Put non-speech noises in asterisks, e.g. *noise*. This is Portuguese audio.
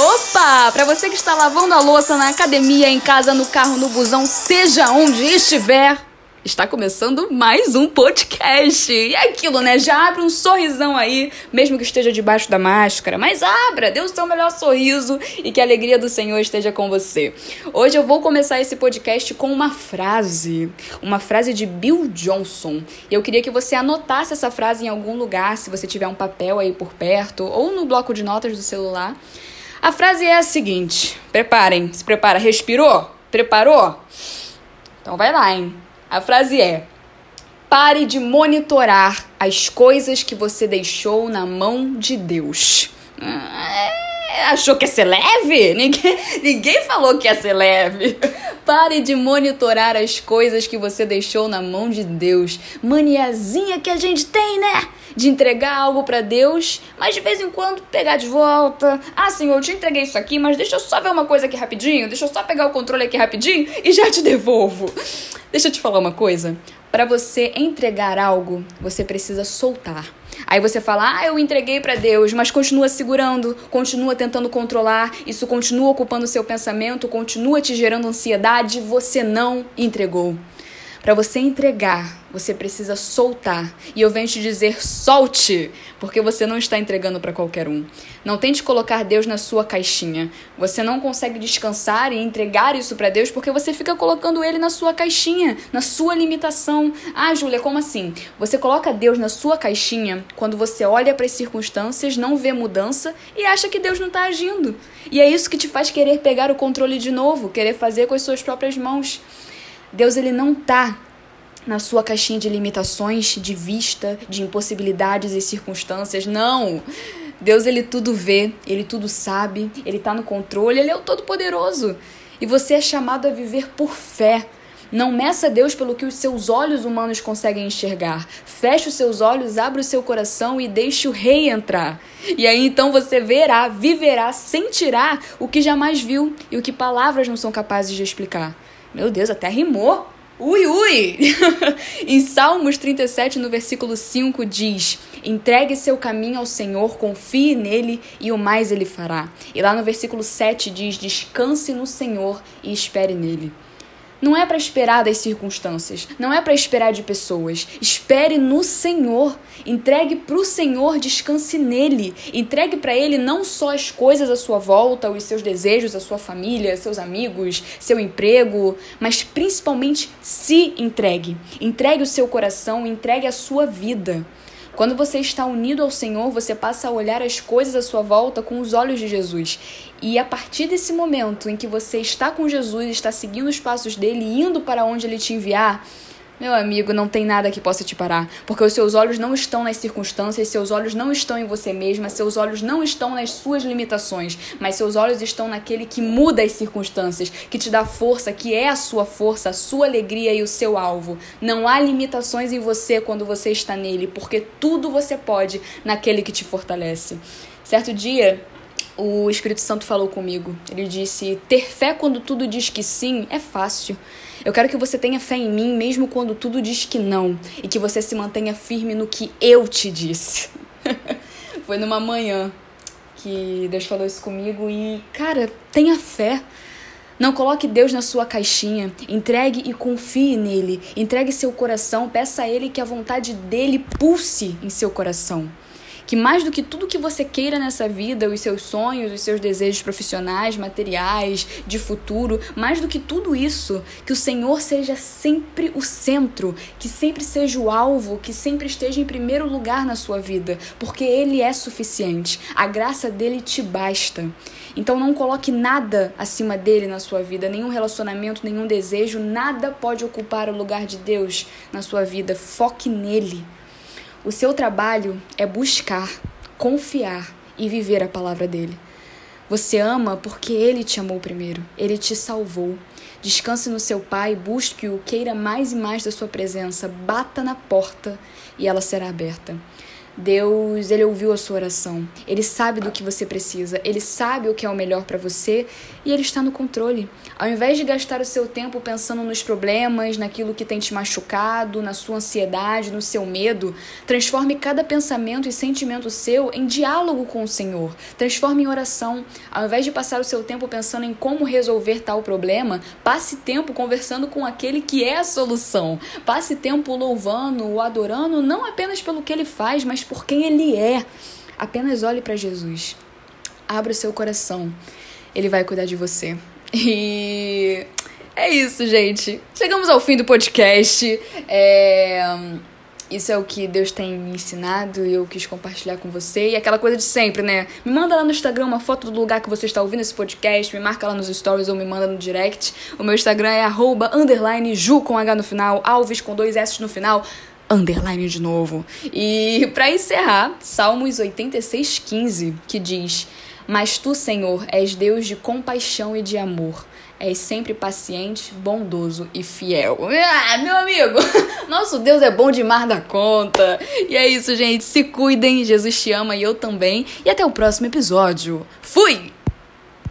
Opa! Para você que está lavando a louça na academia, em casa, no carro, no busão, seja onde estiver, Está começando mais um podcast. E é aquilo, né? Já abre um sorrisão aí, mesmo que esteja debaixo da máscara. Mas abra, dê o seu melhor sorriso e que a alegria do Senhor esteja com você. Hoje eu vou começar esse podcast com uma frase. Uma frase de Bill Johnson. E eu queria que você anotasse essa frase em algum lugar, se você tiver um papel aí por perto, ou no bloco de notas do celular. A frase é a seguinte: preparem, se prepara, respirou? Preparou? Então vai lá, hein? A frase é: pare de monitorar as coisas que você deixou na mão de Deus. É, achou que ia ser leve? Ninguém, *laughs* ninguém falou que ia ser leve. Pare de monitorar as coisas que você deixou na mão de Deus. Maniazinha que a gente tem, né? De entregar algo para Deus, mas de vez em quando pegar de volta. Ah, Senhor, eu te entreguei isso aqui, mas deixa eu só ver uma coisa aqui rapidinho. Deixa eu só pegar o controle aqui rapidinho e já te devolvo. Deixa eu te falar uma coisa. Para você entregar algo, você precisa soltar. Aí você fala: "Ah, eu entreguei para Deus", mas continua segurando, continua tentando controlar, isso continua ocupando seu pensamento, continua te gerando ansiedade, você não entregou. Para você entregar, você precisa soltar. E eu venho te dizer: solte, porque você não está entregando para qualquer um. Não tente colocar Deus na sua caixinha. Você não consegue descansar e entregar isso para Deus porque você fica colocando ele na sua caixinha, na sua limitação. Ah, Júlia, como assim? Você coloca Deus na sua caixinha quando você olha para as circunstâncias, não vê mudança e acha que Deus não está agindo. E é isso que te faz querer pegar o controle de novo, querer fazer com as suas próprias mãos. Deus ele não tá na sua caixinha de limitações, de vista, de impossibilidades e circunstâncias. Não. Deus ele tudo vê, ele tudo sabe, ele tá no controle, ele é o todo poderoso. E você é chamado a viver por fé. Não meça Deus pelo que os seus olhos humanos conseguem enxergar. Feche os seus olhos, abra o seu coração e deixe o rei entrar. E aí então você verá, viverá, sentirá o que jamais viu e o que palavras não são capazes de explicar. Meu Deus, até rimou. Ui, ui! *laughs* em Salmos 37, no versículo 5, diz: Entregue seu caminho ao Senhor, confie nele e o mais ele fará. E lá no versículo 7 diz: Descanse no Senhor e espere nele. Não é para esperar das circunstâncias, não é para esperar de pessoas. Espere no Senhor. Entregue para o Senhor, descanse nele. Entregue para ele não só as coisas à sua volta, os seus desejos, a sua família, seus amigos, seu emprego, mas principalmente se entregue. Entregue o seu coração, entregue a sua vida. Quando você está unido ao Senhor, você passa a olhar as coisas à sua volta com os olhos de Jesus. E a partir desse momento em que você está com Jesus, está seguindo os passos dele, indo para onde ele te enviar, meu amigo, não tem nada que possa te parar, porque os seus olhos não estão nas circunstâncias, seus olhos não estão em você mesma, seus olhos não estão nas suas limitações, mas seus olhos estão naquele que muda as circunstâncias, que te dá força, que é a sua força, a sua alegria e o seu alvo. Não há limitações em você quando você está nele, porque tudo você pode naquele que te fortalece. Certo dia, o Espírito Santo falou comigo. Ele disse: ter fé quando tudo diz que sim é fácil. Eu quero que você tenha fé em mim, mesmo quando tudo diz que não, e que você se mantenha firme no que eu te disse. *laughs* Foi numa manhã que Deus falou isso comigo e, cara, tenha fé. Não coloque Deus na sua caixinha. Entregue e confie nele. Entregue seu coração. Peça a Ele que a vontade dele pulse em seu coração que mais do que tudo que você queira nessa vida, os seus sonhos, os seus desejos profissionais, materiais, de futuro, mais do que tudo isso, que o Senhor seja sempre o centro, que sempre seja o alvo, que sempre esteja em primeiro lugar na sua vida, porque Ele é suficiente. A graça dele te basta. Então não coloque nada acima dele na sua vida, nenhum relacionamento, nenhum desejo, nada pode ocupar o lugar de Deus na sua vida. Foque nele. O seu trabalho é buscar, confiar e viver a palavra dele. Você ama porque ele te amou primeiro, ele te salvou. Descanse no seu Pai, busque-o, queira mais e mais da sua presença, bata na porta e ela será aberta. Deus, ele ouviu a sua oração. Ele sabe do que você precisa, ele sabe o que é o melhor para você e ele está no controle. Ao invés de gastar o seu tempo pensando nos problemas, naquilo que tem te machucado, na sua ansiedade, no seu medo, transforme cada pensamento e sentimento seu em diálogo com o Senhor. Transforme em oração. Ao invés de passar o seu tempo pensando em como resolver tal problema, passe tempo conversando com aquele que é a solução. Passe tempo louvando ou adorando não apenas pelo que ele faz, mas por quem ele é. Apenas olhe para Jesus. Abra o seu coração. Ele vai cuidar de você. E é isso, gente. Chegamos ao fim do podcast. É... Isso é o que Deus tem me ensinado e eu quis compartilhar com você. E aquela coisa de sempre, né? Me manda lá no Instagram uma foto do lugar que você está ouvindo esse podcast, me marca lá nos stories ou me manda no direct. O meu Instagram é arroba, underline, ju com H no final, alves com dois S no final underline de novo. E para encerrar, Salmos 86:15, que diz: "Mas tu, Senhor, és Deus de compaixão e de amor, és sempre paciente, bondoso e fiel. Ah, meu amigo, *laughs* nosso Deus é bom demais da conta. E é isso, gente. Se cuidem, Jesus te ama e eu também. E até o próximo episódio. Fui!